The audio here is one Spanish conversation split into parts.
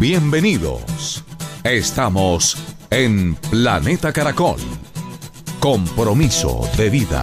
Bienvenidos. Estamos en Planeta Caracol. Compromiso de vida.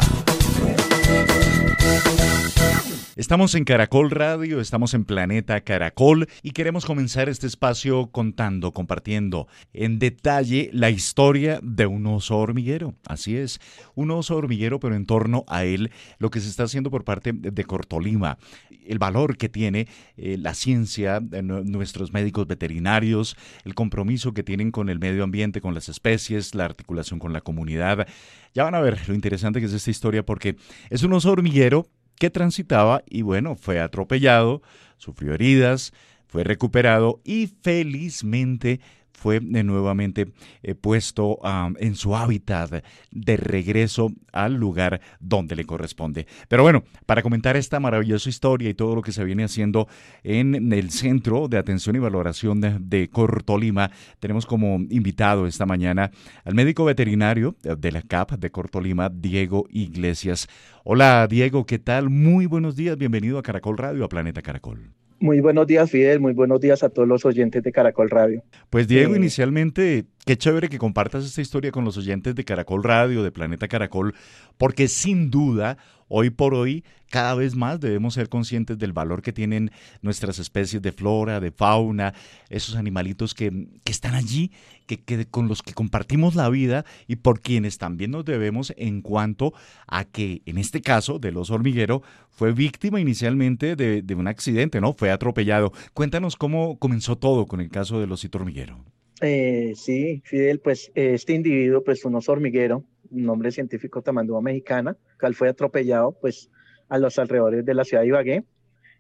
Estamos en Caracol Radio, estamos en Planeta Caracol y queremos comenzar este espacio contando, compartiendo en detalle la historia de un oso hormiguero. Así es, un oso hormiguero, pero en torno a él lo que se está haciendo por parte de Cortolima, el valor que tiene eh, la ciencia, nuestros médicos veterinarios, el compromiso que tienen con el medio ambiente, con las especies, la articulación con la comunidad. Ya van a ver lo interesante que es esta historia porque es un oso hormiguero que transitaba y bueno, fue atropellado, sufrió heridas, fue recuperado y felizmente fue de nuevamente eh, puesto en su hábitat de regreso al lugar donde le corresponde. Pero bueno, para comentar esta maravillosa historia y todo lo que se viene haciendo en el Centro de Atención y Valoración de, de Cortolima, tenemos como invitado esta mañana al médico veterinario de la CAP de Cortolima, Diego Iglesias. Hola Diego, ¿qué tal? Muy buenos días, bienvenido a Caracol Radio, a Planeta Caracol. Muy buenos días, Fidel. Muy buenos días a todos los oyentes de Caracol Radio. Pues Diego, eh, inicialmente, qué chévere que compartas esta historia con los oyentes de Caracol Radio, de Planeta Caracol, porque sin duda Hoy por hoy, cada vez más debemos ser conscientes del valor que tienen nuestras especies de flora, de fauna, esos animalitos que, están allí, que, con los que compartimos la vida y por quienes también nos debemos en cuanto a que, en este caso, del oso hormiguero, fue víctima inicialmente de, un accidente, ¿no? Fue atropellado. Cuéntanos cómo comenzó todo con el caso del osito hormiguero. Eh, sí, Fidel, pues este individuo, pues un oso hormiguero, nombre científico tamandúa mexicana, cual fue atropellado pues a los alrededores de la ciudad de Ibagué.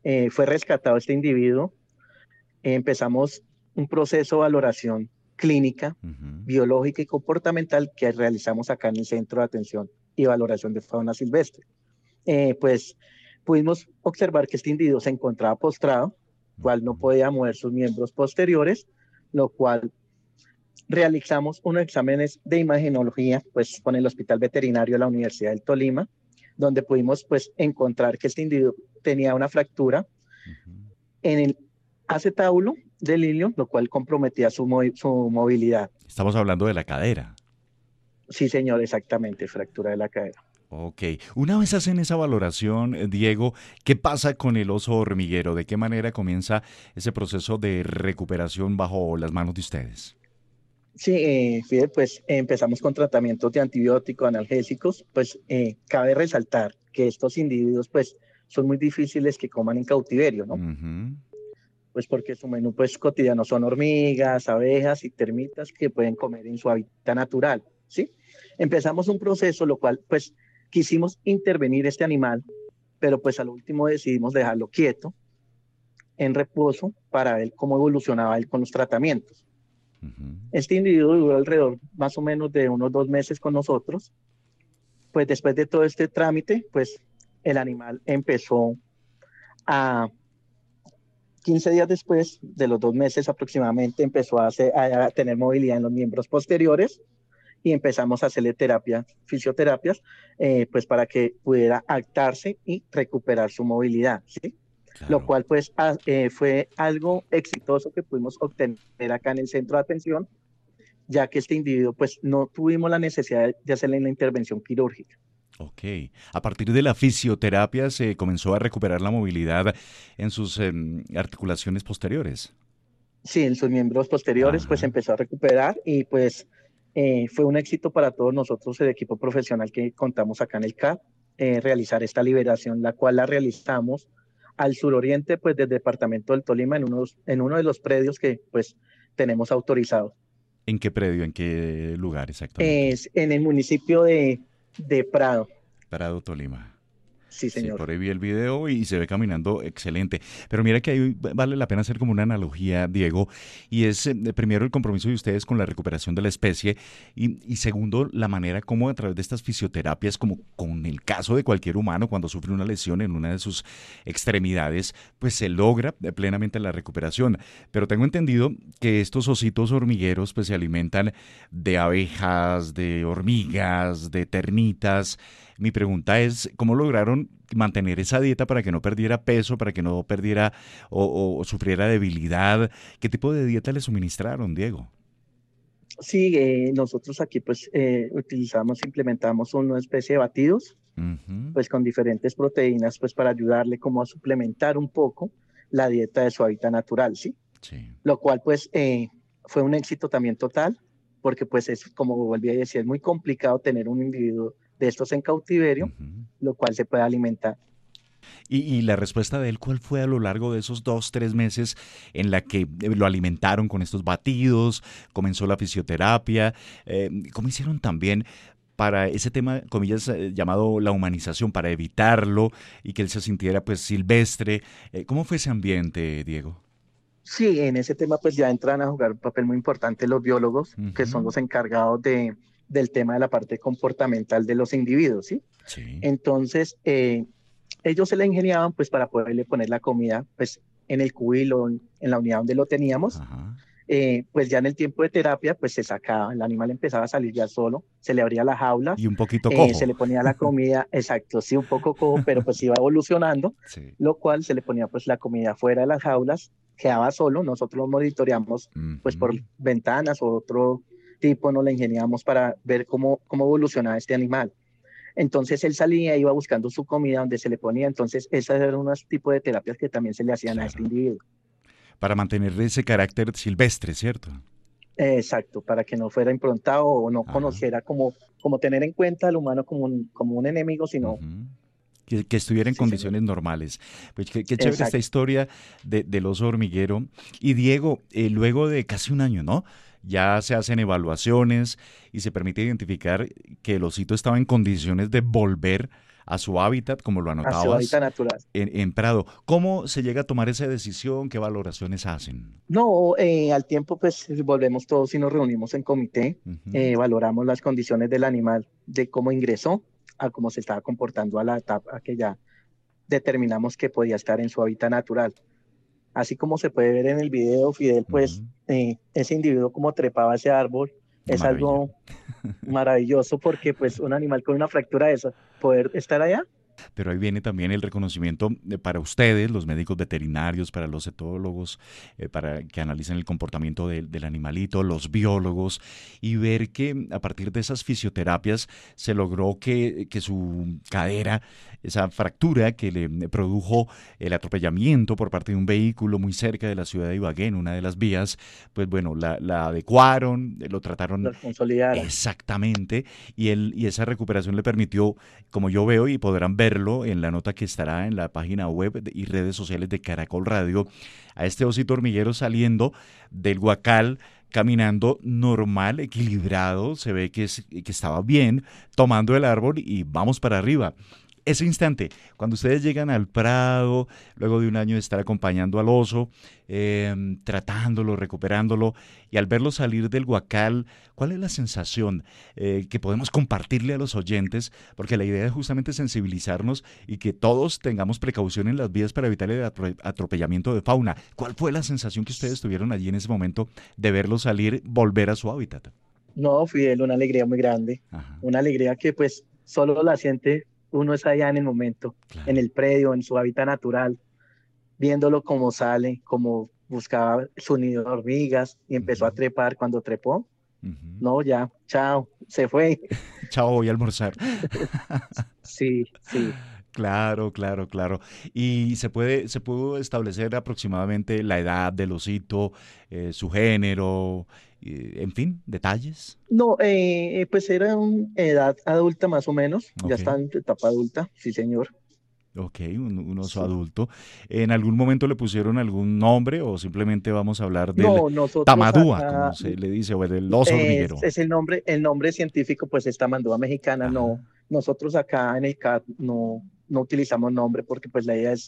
Eh, fue rescatado este individuo. empezamos un proceso de valoración clínica, biológica y comportamental que realizamos acá en el Centro de Atención y Valoración de Fauna Silvestre. Eh, pues pudimos observar que este individuo se encontraba postrado, cual no podía mover sus miembros posteriores, lo cual realizamos unos exámenes de imagenología pues con el Hospital Veterinario de la Universidad del Tolima, donde pudimos pues encontrar que este individuo tenía una fractura en el acetábulo del hilio, lo cual comprometía su, su movilidad. Estamos hablando de la cadera. Sí, señor, exactamente, fractura de la cadera. Ok, una vez hacen esa valoración, eh, Diego, ¿qué pasa con el oso hormiguero? ¿De qué manera comienza ese proceso de recuperación bajo las manos de ustedes? Sí, eh, Fidel, pues empezamos con tratamientos de antibióticos, analgésicos, pues eh, cabe resaltar que estos individuos pues son muy difíciles que coman en cautiverio, ¿no? Pues porque su menú pues cotidiano son hormigas, abejas y termitas que pueden comer en su hábitat natural, ¿sí? Empezamos un proceso, lo cual pues quisimos intervenir este animal, pero pues al último decidimos dejarlo quieto, en reposo, para ver cómo evolucionaba él con los tratamientos. Este individuo duró alrededor más o menos de unos dos meses con nosotros. Pues después de todo este trámite, pues el animal empezó a 15 días después de los dos meses aproximadamente empezó a, tener movilidad en los miembros posteriores y empezamos a hacerle terapia, fisioterapias, eh, pues para que pudiera actarse y recuperar su movilidad, ¿sí? Lo cual pues eh, fue algo exitoso que pudimos obtener acá en el centro de atención, ya que este individuo pues no tuvimos la necesidad de hacerle una intervención quirúrgica. Ok. A partir de la fisioterapia se comenzó a recuperar la movilidad en sus em, articulaciones posteriores. Sí, en sus miembros posteriores pues empezó a recuperar y pues eh, fue un éxito para todos nosotros, el equipo profesional que contamos acá en el CAP, eh, realizar esta liberación, la cual la realizamos al suroriente pues del departamento del Tolima en, unos, en uno de los predios que pues tenemos autorizados. ¿En qué predio, en qué lugar exactamente? Es en el municipio de, de Prado. Prado, Tolima. Sí señor. por ahí vi el video y se ve caminando excelente. Pero mira que ahí vale la pena hacer como una analogía, Diego, y es eh, primero el compromiso de ustedes con la recuperación de la especie y, y, segundo la manera como a través de estas fisioterapias, como con el caso de cualquier humano cuando sufre una lesión en una de sus extremidades, pues se logra plenamente la recuperación. Pero tengo entendido que estos ositos hormigueros pues se alimentan de abejas, de hormigas, de termitas. Mi pregunta es, ¿cómo lograron mantener esa dieta para que no perdiera peso, para que no perdiera o, sufriera debilidad? ¿Qué tipo de dieta le suministraron, Diego? Sí, eh, nosotros aquí pues eh, utilizamos, implementamos una especie de batidos, pues con diferentes proteínas, pues para ayudarle como a suplementar un poco la dieta de su hábitat natural, ¿sí? Sí. Lo cual pues eh, fue un éxito también total, porque pues es, como volví a decir, es muy complicado tener un individuo de estos en cautiverio, lo cual se puede alimentar. Y, la respuesta de él, ¿cuál fue a lo largo de esos dos, tres meses en la que eh, lo alimentaron con estos batidos, comenzó la fisioterapia? Eh, ¿Cómo hicieron también para ese tema, comillas, eh, llamado la humanización, para evitarlo y que él se sintiera pues silvestre? ¿Cómo fue ese ambiente, Diego? Sí, en ese tema pues ya entran a jugar un papel muy importante los biólogos, que son los encargados de, del tema de la parte comportamental de los individuos, ¿sí? sí. Entonces, eh, ellos se la ingeniaban pues para poderle poner la comida pues en el cubilo, en, la unidad donde lo teníamos. Eh, pues ya en el tiempo de terapia, pues se sacaba, el animal empezaba a salir ya solo, se le abría la jaula. Y un poquito cojo. se le ponía la comida, exacto, sí, un poco cojo, pero pues iba evolucionando, lo cual se le ponía pues la comida fuera de las jaulas quedaba solo, nosotros lo monitoreamos pues por ventanas o otro tipo, nos la ingeniamos para ver cómo, cómo evolucionaba este animal. Entonces él salía, iba buscando su comida donde se le ponía, entonces esas eran unos tipos de terapias que también se le hacían a este individuo. Para mantener ese carácter silvestre, ¿cierto? Exacto, para que no fuera improntado o no conociera como, como tener en cuenta al humano como un, como un enemigo, sino que, estuviera en condiciones normales. Pues qué, chévere esta historia de, del oso hormiguero. Y Diego, eh, luego de casi un año, ¿no? Ya se hacen evaluaciones y se permite identificar que el osito estaba en condiciones de volver a su hábitat, como lo anotabas. natural. En, Prado. ¿Cómo se llega a tomar esa decisión? ¿Qué valoraciones hacen? No, eh, al tiempo pues volvemos todos y nos reunimos en comité, eh, valoramos las condiciones del animal, de cómo ingresó, a cómo se estaba comportando a la etapa que ya determinamos que podía estar en su hábitat natural. Así como se puede ver en el video, Fidel, pues eh, ese individuo como trepaba ese árbol es algo maravilloso porque pues un animal con una fractura de esa, poder estar allá, pero ahí viene también el reconocimiento para ustedes, los médicos veterinarios, para los etólogos, eh, para que analicen el comportamiento del animalito, los biólogos, y ver que a partir de esas fisioterapias se logró que, que su cadera, esa fractura que le produjo el atropellamiento por parte de un vehículo muy cerca de la ciudad de Ibagué, en una de las vías, pues bueno, la, adecuaron, lo trataron. Lo consolidaron. Exactamente, y, él, y esa recuperación le permitió, como yo veo y podrán ver, en la nota que estará en la página web y redes sociales de Caracol Radio, a este osito hormiguero saliendo del guacal caminando normal, equilibrado, se ve que, que estaba bien, tomando el árbol y vamos para arriba ese instante, cuando ustedes llegan al Prado, luego de un año de estar acompañando al oso, em, tratándolo, recuperándolo, y al verlo salir del guacal, ¿cuál es la sensación eh, que podemos compartirle a los oyentes? Porque la idea es justamente sensibilizarnos y que todos tengamos precaución en las vías para evitar el atropellamiento de fauna. ¿Cuál fue la sensación que ustedes tuvieron allí en ese momento de verlo salir, volver a su hábitat? No, Fidel, una alegría muy grande. Una alegría que pues solo la siente uno es allá en el momento, en el predio, en su hábitat natural, viéndolo como sale, como buscaba su nido de hormigas y empezó a trepar cuando trepó. No, ya, chao, se fue. chao, voy a almorzar. sí, sí. Claro, claro, claro. Y se puede, se pudo establecer aproximadamente la edad del osito, eh, su género, en fin, detalles. No, eh, pues era una edad adulta más o menos, ya está en etapa adulta, sí señor. Ok, un, oso adulto. ¿En algún momento le pusieron algún nombre o simplemente vamos a hablar de tamadúa, como se le dice, o del oso hormiguero? Es, el nombre, el nombre científico pues es tamandúa mexicana, no, nosotros acá en el CAT no, no utilizamos nombre porque pues la idea es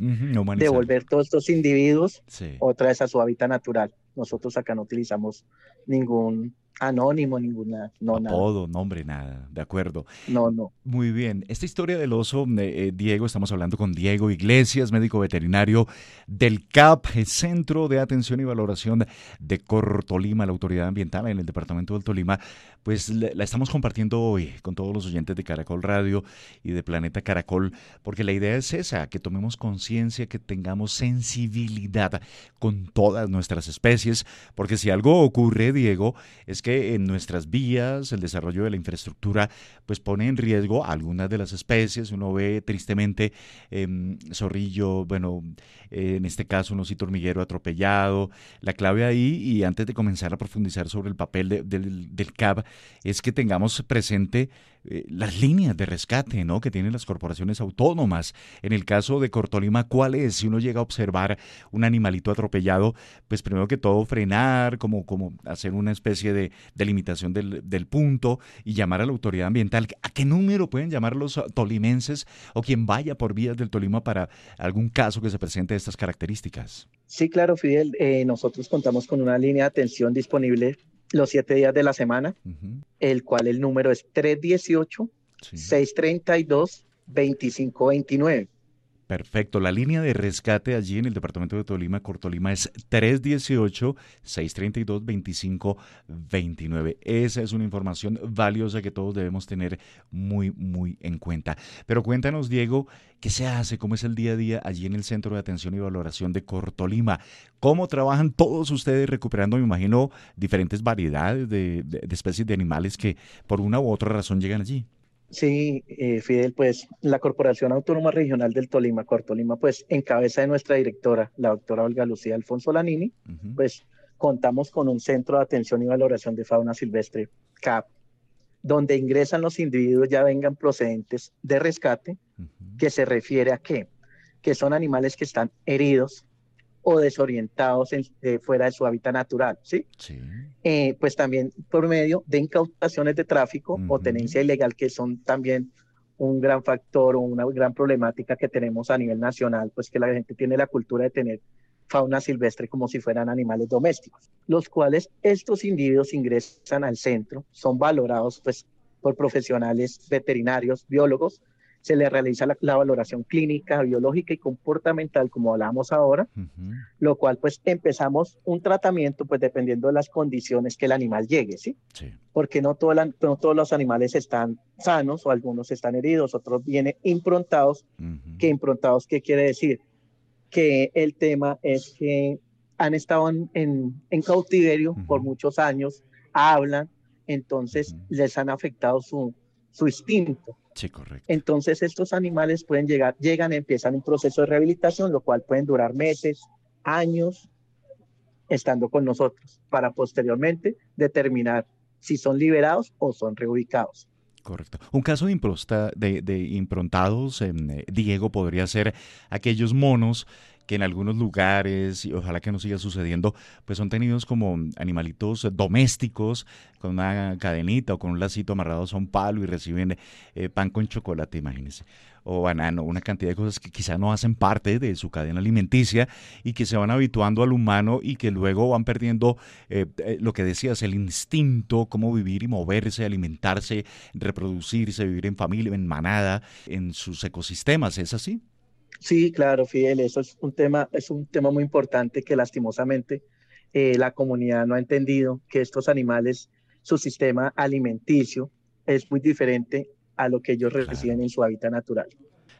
devolver todos estos individuos otra vez a su hábitat natural. Nosotros acá no utilizamos ningún anónimo, ninguna, no Apodo, nombre, nada, de acuerdo. No, no. Muy bien. Esta historia del oso, eh, eh, Diego, estamos hablando con Diego Iglesias, médico veterinario del CAP, Centro de Atención y Valoración de Cortolima, la autoridad ambiental en el departamento del Tolima. Pues la estamos compartiendo hoy con todos los oyentes de Caracol Radio y de Planeta Caracol, porque la idea es esa, que tomemos conciencia, que tengamos sensibilidad con todas nuestras especies, porque si algo ocurre, Diego, es que en nuestras vías, el desarrollo de la infraestructura, pues pone en riesgo algunas de las especies. Uno ve tristemente em, zorrillo, bueno, en este caso un osito hormiguero atropellado. La clave ahí, y antes de comenzar a profundizar sobre el papel del, del CAB, es que tengamos presente eh, las líneas de rescate ¿no? que tienen las corporaciones autónomas. En el caso de Cortolima, ¿cuál es? Si uno llega a observar un animalito atropellado, pues primero que todo frenar, como, como hacer una especie de delimitación del, del punto y llamar a la autoridad ambiental. ¿A qué número pueden llamar los tolimenses o quien vaya por vías del Tolima para algún caso que se presente de estas características? Sí, claro, Fidel. Eh, nosotros contamos con una línea de atención disponible los siete días de la semana, el cual el número es 318-632-2529. Perfecto. La línea de rescate allí en el departamento de Tolima, Cortolima, es 318-632-2529. Esa es una información valiosa que todos debemos tener muy, muy en cuenta. Pero cuéntanos, Diego, ¿qué se hace? ¿Cómo es el día a día allí en el Centro de Atención y Valoración de Cortolima? ¿Cómo trabajan todos ustedes recuperando, me imagino, diferentes variedades de especies de animales que por una u otra razón llegan allí? Sí, eh, Fidel, pues la Corporación Autónoma Regional del Tolima, Cortolima, pues en cabeza de nuestra directora, la doctora Olga Lucía Alfonso Lanini, pues contamos con un centro de atención y valoración de fauna silvestre, CAP, donde ingresan los individuos ya vengan procedentes de rescate, que se refiere a qué? Que son animales que están heridos, o desorientados eh, fuera de su hábitat natural, ¿sí? sí. Eh, pues también por medio de incautaciones de tráfico o tenencia ilegal, que son también un gran factor o una gran problemática que tenemos a nivel nacional, pues que la gente tiene la cultura de tener fauna silvestre como si fueran animales domésticos, los cuales estos individuos ingresan al centro, son valorados pues por profesionales veterinarios, biólogos, se le realiza la, valoración clínica, biológica y comportamental, como hablábamos ahora, lo cual pues empezamos un tratamiento pues dependiendo de las condiciones que el animal llegue, ¿sí? sí. Porque no, no, todos los animales están sanos o algunos están heridos, otros vienen improntados. ¿Qué improntados qué quiere decir? Que el tema es que han estado en, en, cautiverio por muchos años, hablan, entonces les han afectado su, su instinto. Sí, correcto. Entonces estos animales pueden llegar, llegan, empiezan un proceso de rehabilitación, lo cual pueden durar meses, años, estando con nosotros, para posteriormente determinar si son liberados o son reubicados. Correcto. Un caso de, de, improntados, eh, Diego, podría ser aquellos monos que en algunos lugares, y ojalá que no siga sucediendo, pues son tenidos como animalitos domésticos con una cadenita o con un lacito amarrados a un palo y reciben eh, pan con chocolate, imagínense, o banano, una cantidad de cosas que quizá no hacen parte de su cadena alimenticia y que se van habituando al humano y que luego van perdiendo eh, eh, lo que decías, el instinto, cómo vivir y moverse, alimentarse, reproducirse, vivir en familia, en manada, en sus ecosistemas, ¿es así? Sí, claro, Fidel, eso es un tema, es un tema muy importante que lastimosamente eh, la comunidad no ha entendido que estos animales, su sistema alimenticio es muy diferente a lo que ellos reciben en su hábitat natural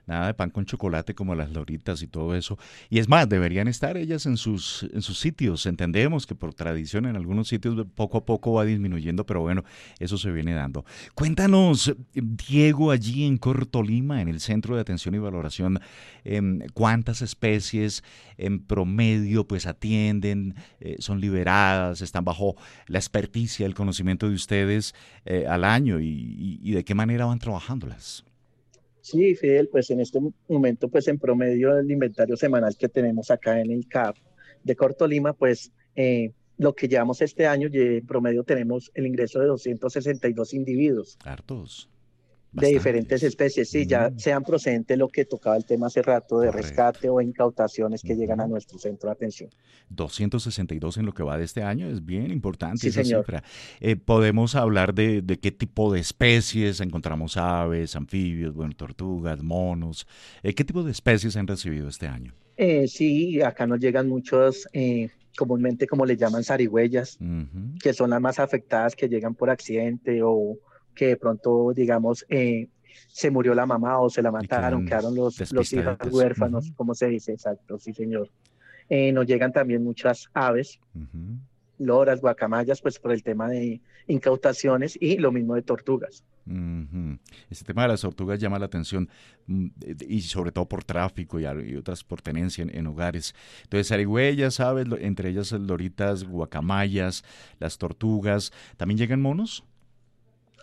nada de pan con chocolate como las loritas y todo eso. Y es más, deberían estar ellas en sus, en sus sitios. Entendemos que por tradición en algunos sitios poco a poco va disminuyendo, pero bueno, eso se viene dando. Cuéntanos, Diego, allí en Cortolima, en el Centro de Atención y Valoración, em, ¿cuántas especies en promedio pues atienden, eh, son liberadas, están bajo la experticia, el conocimiento de ustedes eh, al año y, y de qué manera van trabajándolas? Sí, Fidel, pues en este momento, pues en promedio del inventario semanal que tenemos acá en el CAP de Corto Lima, pues eh, lo que llevamos este año, en promedio tenemos el ingreso de 262 individuos. Hartos. De diferentes especies, sí, ya sean procedentes lo que tocaba el tema hace rato de rescate o incautaciones que llegan a nuestro centro de atención. 262 en lo que va de este año, es bien importante esa cifra. Eh, podemos hablar de, qué tipo de especies encontramos aves, anfibios, bueno, tortugas, monos. Eh, ¿Qué tipo de especies han recibido este año? Eh, sí, acá nos llegan muchos, comúnmente como le llaman zarigüeyas, que son las más afectadas que llegan por accidente o que de pronto, digamos, eh, se murió la mamá o se la mataron, quedaron los, los hijos huérfanos, como se dice, exacto, sí señor. Eh, nos llegan también muchas aves, loras, guacamayas, pues por el tema de incautaciones y lo mismo de tortugas. Este tema de las tortugas llama la atención mm, y sobre todo por tráfico y, otras por tenencia en, hogares. Entonces, arigüeyas, aves, entre ellas loritas, guacamayas, las tortugas. ¿También llegan monos?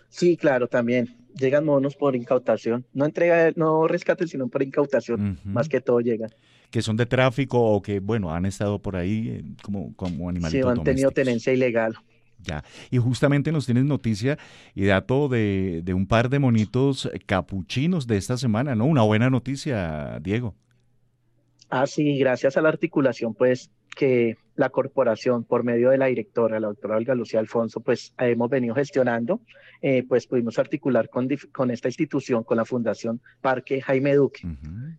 Sí, claro, también. Llegan monos por incautación. No entrega, no rescate, sino por incautación. Más que todo llegan. Que son de tráfico o que, bueno, han estado por ahí eh, como, como animalitos Sí, han tenido tenencia ilegal. Ya. Y justamente nos tienes noticia y dato de, de un par de monitos capuchinos de esta semana, ¿no? Una buena noticia, Diego. Ah, sí, gracias a la articulación, pues, que la corporación, por medio de la directora, la doctora Olga Lucía Alfonso, pues hemos venido gestionando, eh, pues pudimos articular con, con, esta institución, con la Fundación Parque Jaime Duque,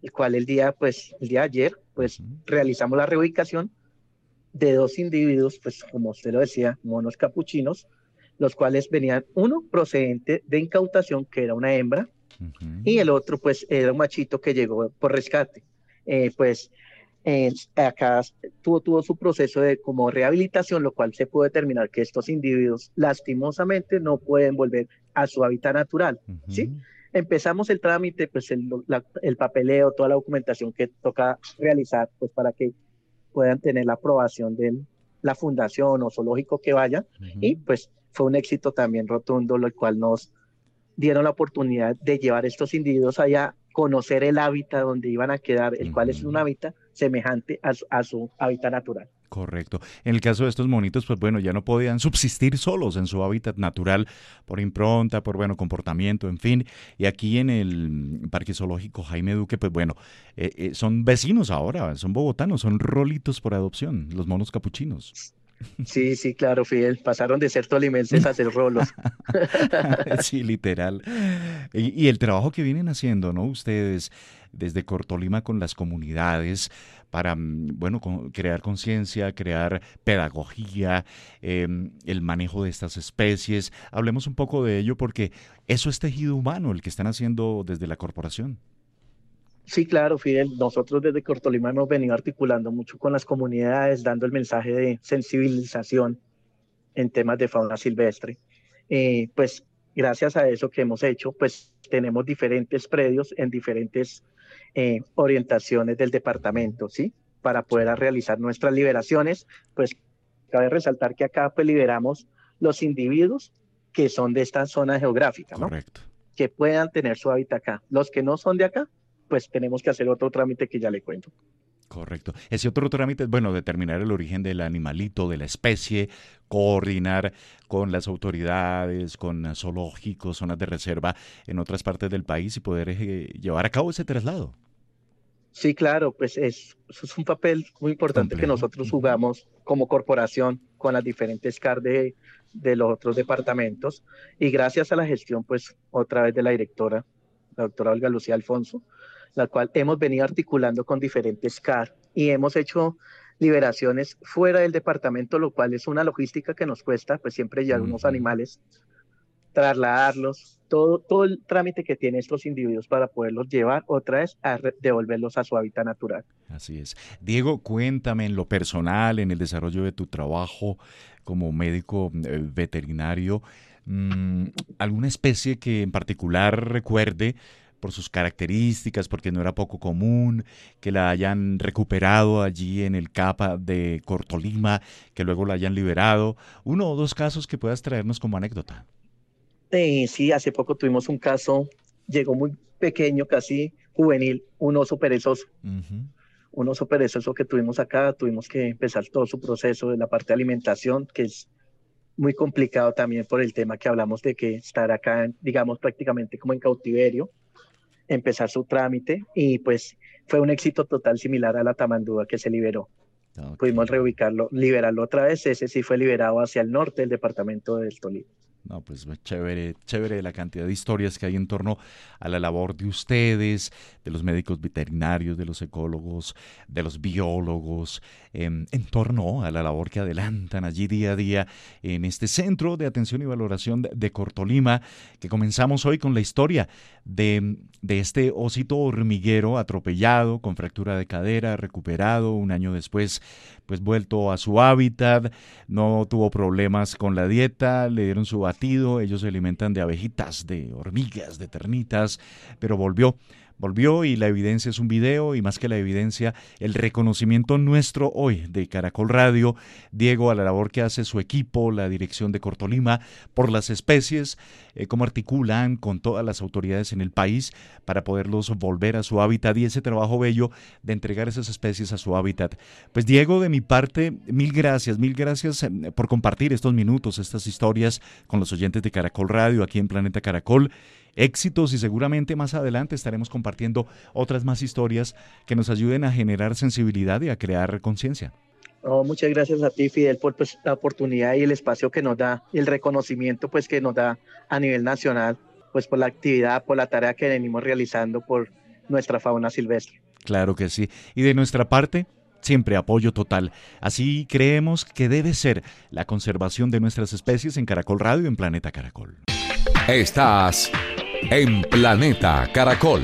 el cual el día, pues, el día de ayer, pues realizamos la reubicación de dos individuos, pues como usted lo decía, monos capuchinos, los cuales venían, uno procedente de incautación, que era una hembra, y el otro, pues, era un machito que llegó por rescate. Eh, pues acá tuvo, tuvo su proceso de como rehabilitación, lo cual se pudo determinar que estos individuos lastimosamente no pueden volver a su hábitat natural, ¿sí? Empezamos el trámite, pues el, el, papeleo, toda la documentación que toca realizar, pues para que puedan tener la aprobación de la fundación o zoológico que vaya, y pues fue un éxito también rotundo, lo cual nos dieron la oportunidad de llevar estos individuos allá, conocer el hábitat donde iban a quedar, el cual es un hábitat semejante a su, hábitat natural. Correcto. En el caso de estos monitos, pues bueno, ya no podían subsistir solos en su hábitat natural por impronta, por bueno, comportamiento, en fin. Y aquí en el Parque Zoológico Jaime Duque, pues bueno, eh, eh, son vecinos ahora, son bogotanos, son rolitos por adopción, los monos capuchinos. Sí, sí, claro, Fidel. Pasaron de ser tolimenses a ser rolos. sí, literal. Y, el trabajo que vienen haciendo, ¿no? Ustedes desde Cortolima con las comunidades para, mm, bueno, crear conciencia, crear pedagogía, em, el manejo de estas especies. Hablemos un poco de ello porque eso es tejido humano el que están haciendo desde la corporación. Sí, claro, Fidel. Nosotros desde Cortolima hemos venido articulando mucho con las comunidades, dando el mensaje de sensibilización en temas de fauna silvestre. Eh, pues gracias a eso que hemos hecho, pues tenemos diferentes predios en diferentes eh, orientaciones del departamento, ¿sí? Para poder realizar nuestras liberaciones, pues cabe resaltar que acá pues liberamos los individuos que son de esta zona geográfica, ¿no? Correcto. Que puedan tener su hábitat acá. Los que no son de acá, pues tenemos que hacer otro trámite que ya le cuento. Correcto. Ese otro trámite es, bueno, determinar el origen del animalito, de la especie, coordinar con las autoridades, con zoológicos, zonas de reserva en otras partes del país y poder eh, llevar a cabo ese traslado. Sí, claro, pues es, es un papel muy importante que nosotros jugamos como corporación con las diferentes CAR de, de los otros departamentos y gracias a la gestión, pues otra vez de la directora, la doctora Olga Lucía Alfonso, la cual hemos venido articulando con diferentes CAR y hemos hecho liberaciones fuera del departamento, lo cual es una logística que nos cuesta, pues siempre llevar unos animales, trasladarlos, todo, todo el trámite que tienen estos individuos para poderlos llevar otra vez a devolverlos a su hábitat natural. Así es. Diego, cuéntame en lo personal, en el desarrollo de tu trabajo como médico eh, veterinario, mm, alguna especie que en particular recuerde por sus características, porque no era poco común que la hayan recuperado allí en el CAPA de Cortolima, que luego la hayan liberado. Uno o dos casos que puedas traernos como anécdota. Eh, sí, hace poco tuvimos un caso, llegó muy pequeño, casi juvenil, un oso perezoso. Un oso perezoso que tuvimos acá, tuvimos que empezar todo su proceso de la parte de alimentación, que es muy complicado también por el tema que hablamos de que estar acá, digamos, prácticamente como en cautiverio, empezar su trámite y pues fue un éxito total similar a la tamandúa que se liberó. Pudimos reubicarlo, liberarlo otra vez, ese sí fue liberado hacia el norte del departamento del Tolima. No, pues chévere, chévere la cantidad de historias que hay en torno a la labor de ustedes, de los médicos veterinarios, de los ecólogos, de los biólogos, em, en torno a la labor que adelantan allí día a día en este centro de atención y valoración de, Cortolima, que comenzamos hoy con la historia de, de este osito hormiguero atropellado, con fractura de cadera, recuperado un año después, pues vuelto a su hábitat, no tuvo problemas con la dieta, le dieron su ellos se alimentan de abejitas, de hormigas, de termitas, pero volvió volvió y la evidencia es un video y más que la evidencia, el reconocimiento nuestro hoy de Caracol Radio, Diego, a la labor que hace su equipo, la dirección de Cortolima, por las especies, eh, cómo articulan con todas las autoridades en el país para poderlos volver a su hábitat y ese trabajo bello de entregar esas especies a su hábitat. Pues Diego, de mi parte, mil gracias, mil gracias eh, por compartir estos minutos, estas historias con los oyentes de Caracol Radio aquí en Planeta Caracol éxitos y seguramente más adelante estaremos compartiendo otras más historias que nos ayuden a generar sensibilidad y a crear conciencia. Oh, muchas gracias a ti, Fidel, por pues, la oportunidad y el espacio que nos da y el reconocimiento pues, que nos da a nivel nacional, pues por la actividad, por la tarea que venimos realizando por nuestra fauna silvestre. Claro que sí. Y de nuestra parte, siempre apoyo total. Así creemos que debe ser la conservación de nuestras especies en Caracol Radio en Planeta Caracol. Estás en Planeta Caracol.